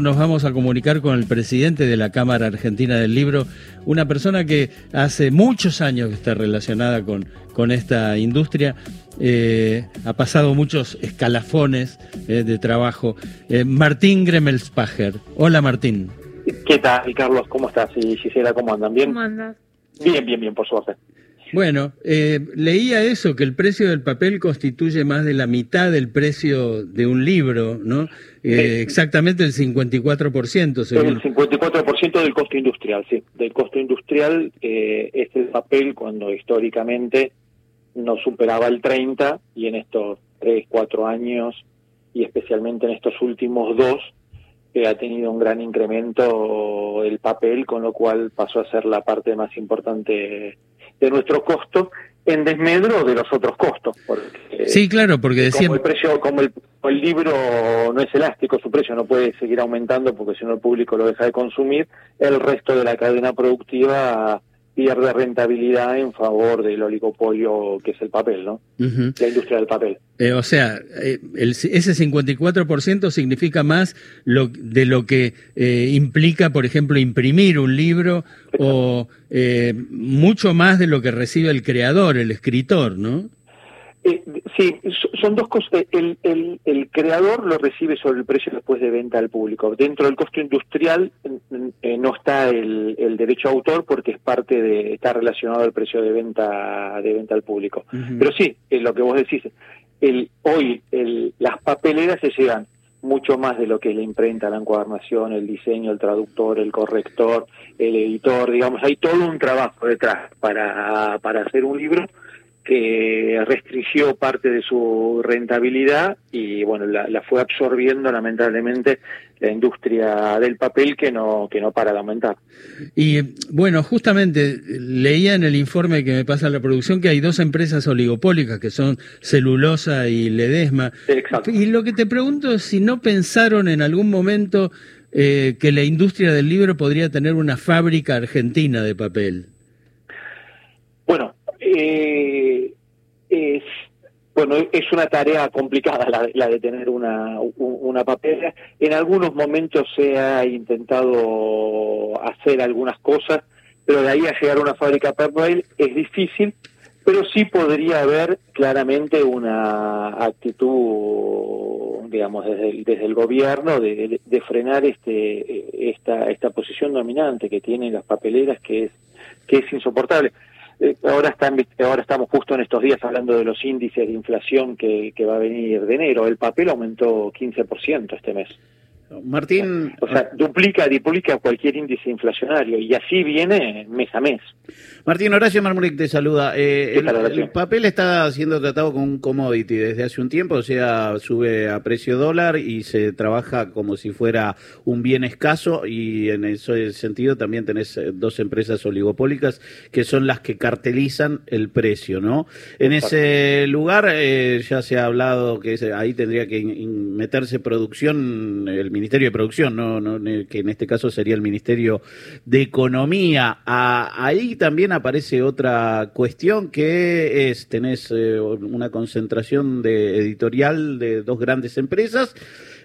Nos vamos a comunicar con el presidente de la Cámara Argentina del Libro, una persona que hace muchos años que está relacionada con, con esta industria, eh, ha pasado muchos escalafones eh, de trabajo. Eh, Martín Gremelspacher. Hola Martín. ¿Qué tal, Carlos? ¿Cómo estás? Y Gisela, ¿cómo andan? ¿Bien? ¿Cómo andas? Bien, bien, bien, por suerte. Bueno, eh, leía eso, que el precio del papel constituye más de la mitad del precio de un libro, ¿no? Eh, exactamente el 54%. Según... El 54% del costo industrial, sí. Del costo industrial eh, es el papel cuando históricamente no superaba el 30 y en estos 3, 4 años y especialmente en estos últimos dos que ha tenido un gran incremento el papel, con lo cual pasó a ser la parte más importante de nuestro costo en desmedro de los otros costos. Porque, sí, claro, porque decía... Como el precio, como el, el, libro no es elástico, su precio no puede seguir aumentando porque si no el público lo deja de consumir, el resto de la cadena productiva pierde rentabilidad en favor del oligopolio que es el papel, ¿no? Uh -huh. La industria del papel. Eh, o sea, eh, el, ese 54% significa más lo, de lo que eh, implica, por ejemplo, imprimir un libro Exacto. o eh, mucho más de lo que recibe el creador, el escritor, ¿no? Eh, sí, son dos cosas. El, el, el, creador lo recibe sobre el precio después de venta al público. Dentro del costo industrial eh, no está el, el, derecho a autor porque es parte de está relacionado al precio de venta de venta al público. Uh -huh. Pero sí, eh, lo que vos decís, el, hoy el, las papeleras se llevan mucho más de lo que es la imprenta, la encuadernación, el diseño, el traductor, el corrector, el editor, digamos, hay todo un trabajo detrás para, para hacer un libro que restringió parte de su rentabilidad y bueno la, la, fue absorbiendo lamentablemente la industria del papel que no que no para de aumentar. Y bueno justamente leía en el informe que me pasa la producción que hay dos empresas oligopólicas que son celulosa y Ledesma. Exacto. y lo que te pregunto es si no pensaron en algún momento eh, que la industria del libro podría tener una fábrica argentina de papel bueno eh, es bueno es una tarea complicada la, la de tener una, una papelera. En algunos momentos se ha intentado hacer algunas cosas pero de ahí a llegar a una fábrica papel es difícil pero sí podría haber claramente una actitud digamos desde el, desde el gobierno de, de frenar este esta esta posición dominante que tienen las papeleras que es que es insoportable eh, ahora, están, ahora estamos justo en estos días hablando de los índices de inflación que, que va a venir de enero. El papel aumentó 15% este mes. Martín. O sea, duplica, duplica cualquier índice inflacionario y así viene mes a mes. Martín Horacio Marmuric te saluda. Eh, el, el, papel está siendo tratado como un commodity desde hace un tiempo, o sea, sube a precio dólar y se trabaja como si fuera un bien escaso y en ese sentido también tenés eh, dos empresas oligopólicas que son las que cartelizan el precio, ¿no? En ese lugar eh, ya se ha hablado que ahí tendría que meterse producción el Ministerio de Producción, no, no, que en este caso sería el Ministerio de Economía. Ahí también aparece otra cuestión que es, tenés eh, una concentración de editorial de dos grandes empresas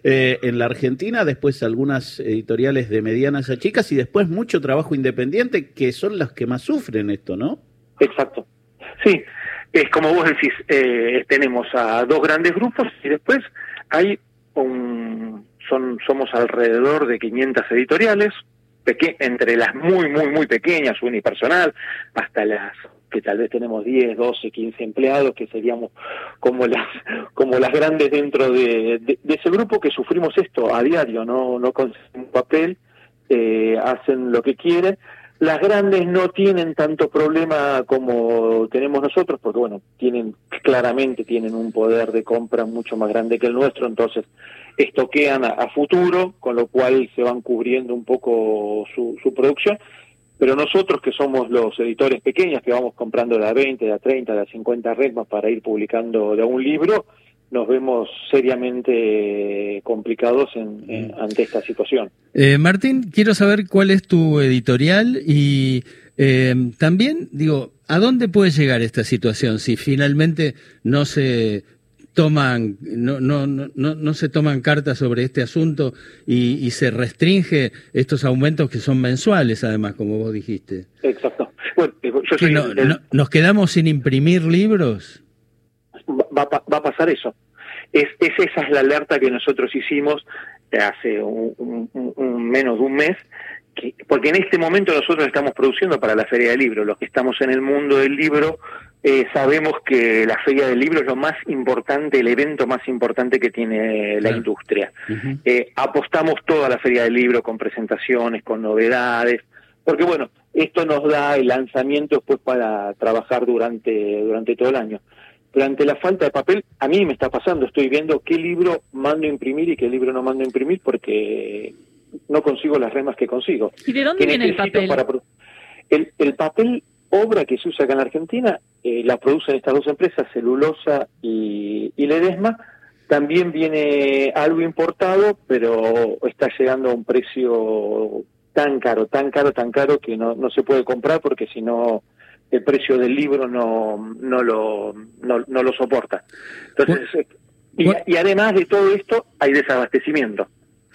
eh, en la Argentina, después algunas editoriales de medianas a chicas y después mucho trabajo independiente que son las que más sufren esto, ¿no? Exacto. Sí, es como vos decís, eh, tenemos a dos grandes grupos y después hay un son somos alrededor de 500 editoriales, entre las muy, muy, muy pequeñas, unipersonal, hasta las que tal vez tenemos 10, 12, 15 empleados, que seríamos como las como las grandes dentro de, ese grupo que sufrimos esto a diario, no, no consiguen papel, eh, hacen lo que quieren. Las grandes no tienen tanto problema como tenemos nosotros, porque bueno, tienen claramente tienen un poder de compra mucho más grande que el nuestro, entonces estoquean a, a, futuro, con lo cual se van cubriendo un poco su, su, producción. Pero nosotros, que somos los editores pequeños, que vamos comprando de a 20, de a 30, de a 50 resmas para ir publicando de un libro, nos vemos seriamente complicados en, en, ante esta situación. Eh, Martín, quiero saber cuál es tu editorial y eh, también, digo, ¿a dónde puede llegar esta situación si finalmente no se toman, no, no, no, no se toman cartas sobre este asunto y, se restringe estos aumentos que son mensuales, además, como vos dijiste. Exacto. ¿Nos quedamos sin imprimir libros? Va, va a pasar eso. Es, esa es la alerta que nosotros hicimos hace un, menos de un mes, porque en este momento nosotros estamos produciendo para la Feria del Libro. Los que estamos en el mundo del libro eh, sabemos que la Feria del Libro es lo más importante, el evento más importante que tiene la industria. Eh, apostamos toda la Feria del Libro con presentaciones, con novedades, porque bueno, esto nos da el lanzamiento después para trabajar durante, durante todo el año pero ante la falta de papel, a mí me está pasando, estoy viendo qué libro mando a imprimir y qué libro no mando a imprimir porque no consigo las remas que consigo. ¿Y de dónde viene el papel? el, papel obra que se usa acá en Argentina, eh, la producen estas dos empresas, Celulosa y, y Ledesma, también viene algo importado, pero está llegando a un precio tan caro, tan caro, tan caro que no, no se puede comprar porque si no el precio del libro no, no, lo, no, lo soporta. Entonces, eh, y, además de todo esto, hay desabastecimiento.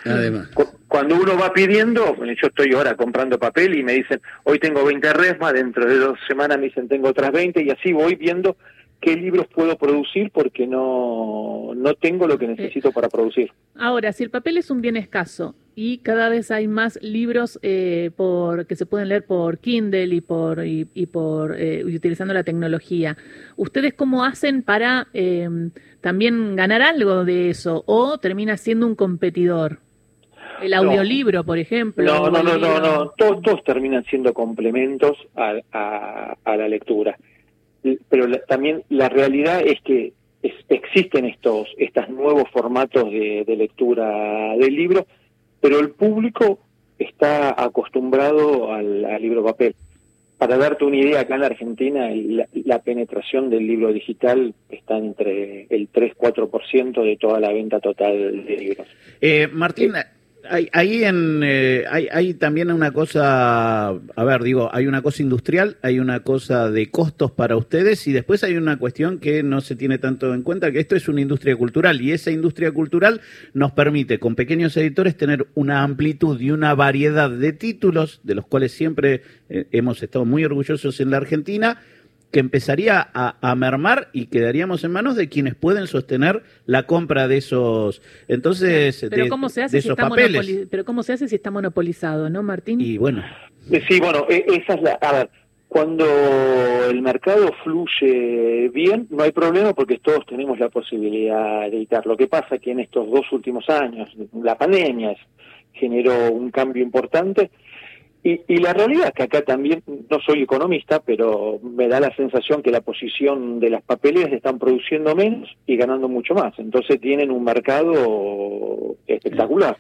Además. Cuando uno va pidiendo, yo estoy ahora comprando papel y me dicen, hoy tengo 20 resmas, dentro de dos semanas me dicen, tengo otras 20, y así voy viendo qué libros puedo producir porque no, no tengo lo que necesito para producir. Ahora, si el papel es un bien escaso y cada vez hay más libros eh, por, que se pueden leer por Kindle y por, y, por eh, utilizando la tecnología, ¿ustedes cómo hacen para em, también ganar algo de eso o termina siendo un competidor? El audiolibro, por ejemplo. No, no, no, no, no, Todos, terminan siendo complementos a, a la lectura pero también la realidad es que existen estos, estos nuevos formatos de, lectura del libro, pero el público está acostumbrado al, libro papel. Para darte una idea, acá en la Argentina la, penetración del libro digital está entre el 3-4% de toda la venta total de libros. Eh, Martín, hay, ahí eh, hay, también una cosa, a ver, digo, hay una cosa industrial, hay una cosa de costos para ustedes y después hay una cuestión que no se tiene tanto en cuenta, que esto es una industria cultural y esa industria cultural nos permite con pequeños editores tener una amplitud y una variedad de títulos, de los cuales siempre eh, hemos estado muy orgullosos en la Argentina, que empezaría a, mermar y quedaríamos en manos de quienes pueden sostener la compra de esos entonces pero cómo se hace si está papeles. pero cómo se hace si está monopolizado no Martín y bueno. Eh, sí bueno e, esa es la a ver cuando el mercado fluye bien no hay problema porque todos tenemos la posibilidad de editar lo que pasa que en estos dos últimos años la pandemia generó un cambio importante y, la realidad es que acá también, no soy economista, pero me da la sensación que la posición de las papeleras están produciendo menos y ganando mucho más. Entonces tienen un mercado espectacular.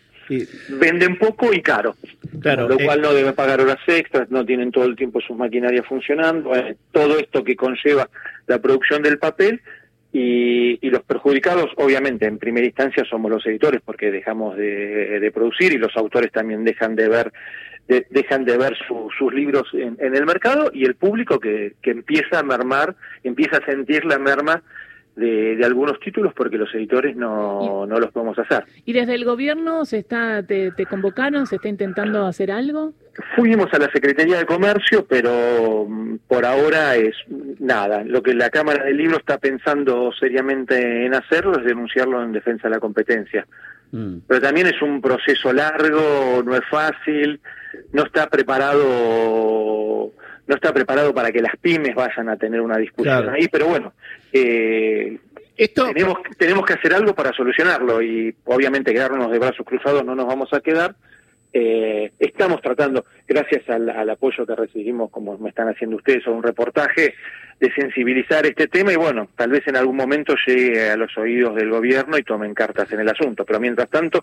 Venden poco y caro, claro, lo cual eh, no deben pagar horas extras, no tienen todo el tiempo sus maquinarias funcionando, eh, todo esto que conlleva la producción del papel y, los perjudicados, obviamente, en primera instancia somos los editores porque dejamos de producir y los autores también dejan de ver dejan de ver sus libros en, el mercado y el público que, que empieza a mermar, empieza a sentir la merma de, algunos títulos porque los editores no, no los podemos hacer. ¿Y desde el gobierno se está te, convocaron, se está intentando hacer algo? Fuimos a la Secretaría de Comercio, pero mm, por ahora es nada. Lo que la Cámara del Libro está pensando seriamente en hacerlo es denunciarlo en defensa de la competencia. Mm. Pero también es un proceso largo, no es fácil no está preparado no está preparado para que las pymes vayan a tener una discusión ahí, pero bueno, eh, Esto... tenemos, tenemos que hacer algo para solucionarlo y obviamente quedarnos de brazos cruzados no nos vamos a quedar. Eh, estamos tratando, gracias al, apoyo que recibimos, como me están haciendo ustedes, o un reportaje, de sensibilizar este tema y bueno, tal vez en algún momento llegue a los oídos del gobierno y tomen cartas en el asunto. Pero mientras tanto,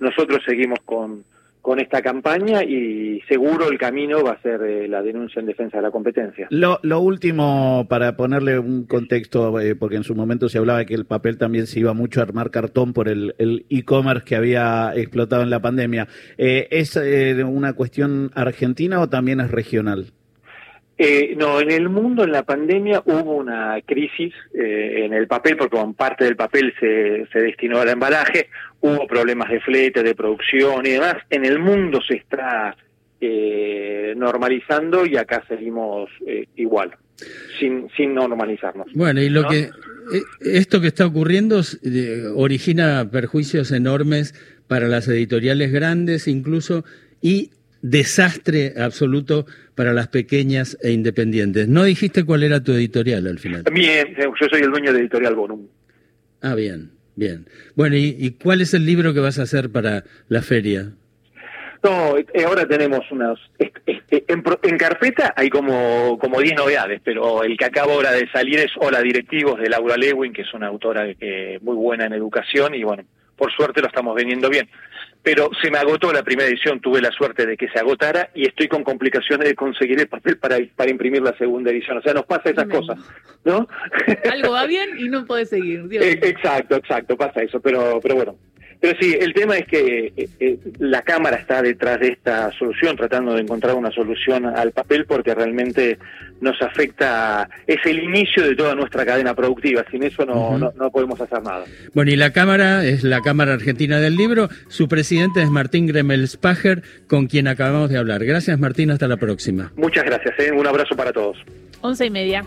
nosotros seguimos con, con esta campaña y seguro el camino va a ser eh, la denuncia en defensa de la competencia. Lo, último, para ponerle un contexto, eh, porque en su momento se hablaba de que el papel también se iba mucho a armar cartón por el e-commerce que había explotado en la pandemia. Eh, ¿Es una cuestión argentina o también es regional? Eh, no, en el mundo, en la pandemia, hubo una crisis eh, en el papel, porque con parte del papel se, se destinó al embalaje, hubo problemas de flete, de producción y demás. En el mundo se está eh, normalizando y acá seguimos eh, igual, sin, sin normalizarnos. Bueno, y lo que eh, esto que está ocurriendo origina perjuicios enormes para las editoriales grandes incluso y desastre absoluto para las pequeñas e independientes. ¿No dijiste cuál era tu editorial al final? Bien, yo soy el dueño de Editorial Bonum. Ah, bien, bien. Bueno, ¿y, ¿y, cuál es el libro que vas a hacer para la feria? No, eh, ahora tenemos unas... En, en, carpeta hay como, como 10 novedades, pero el que acaba ahora de salir es Hola Directivos de Laura Lewin, que es una autora que, muy buena en educación y bueno, por suerte lo estamos vendiendo bien. Pero se me agotó la primera edición, tuve la suerte de que se agotara y estoy con complicaciones de conseguir el papel para, para imprimir la segunda edición. O sea, nos pasa esas cosas, ¿no? Algo va bien y no puede seguir. Eh, exacto, exacto, pasa eso. Pero, pero bueno, pero sí, el tema es que eh, eh, la Cámara está detrás de esta solución, tratando de encontrar una solución al papel, porque realmente nos afecta, es el inicio de toda nuestra cadena productiva, sin eso no, no, podemos hacer nada. Bueno, y la Cámara es la Cámara Argentina del Libro, su presidente es Martín Gremelspacher, con quien acabamos de hablar. Gracias Martín, hasta la próxima. Muchas gracias, ¿eh? un abrazo para todos. Once y media.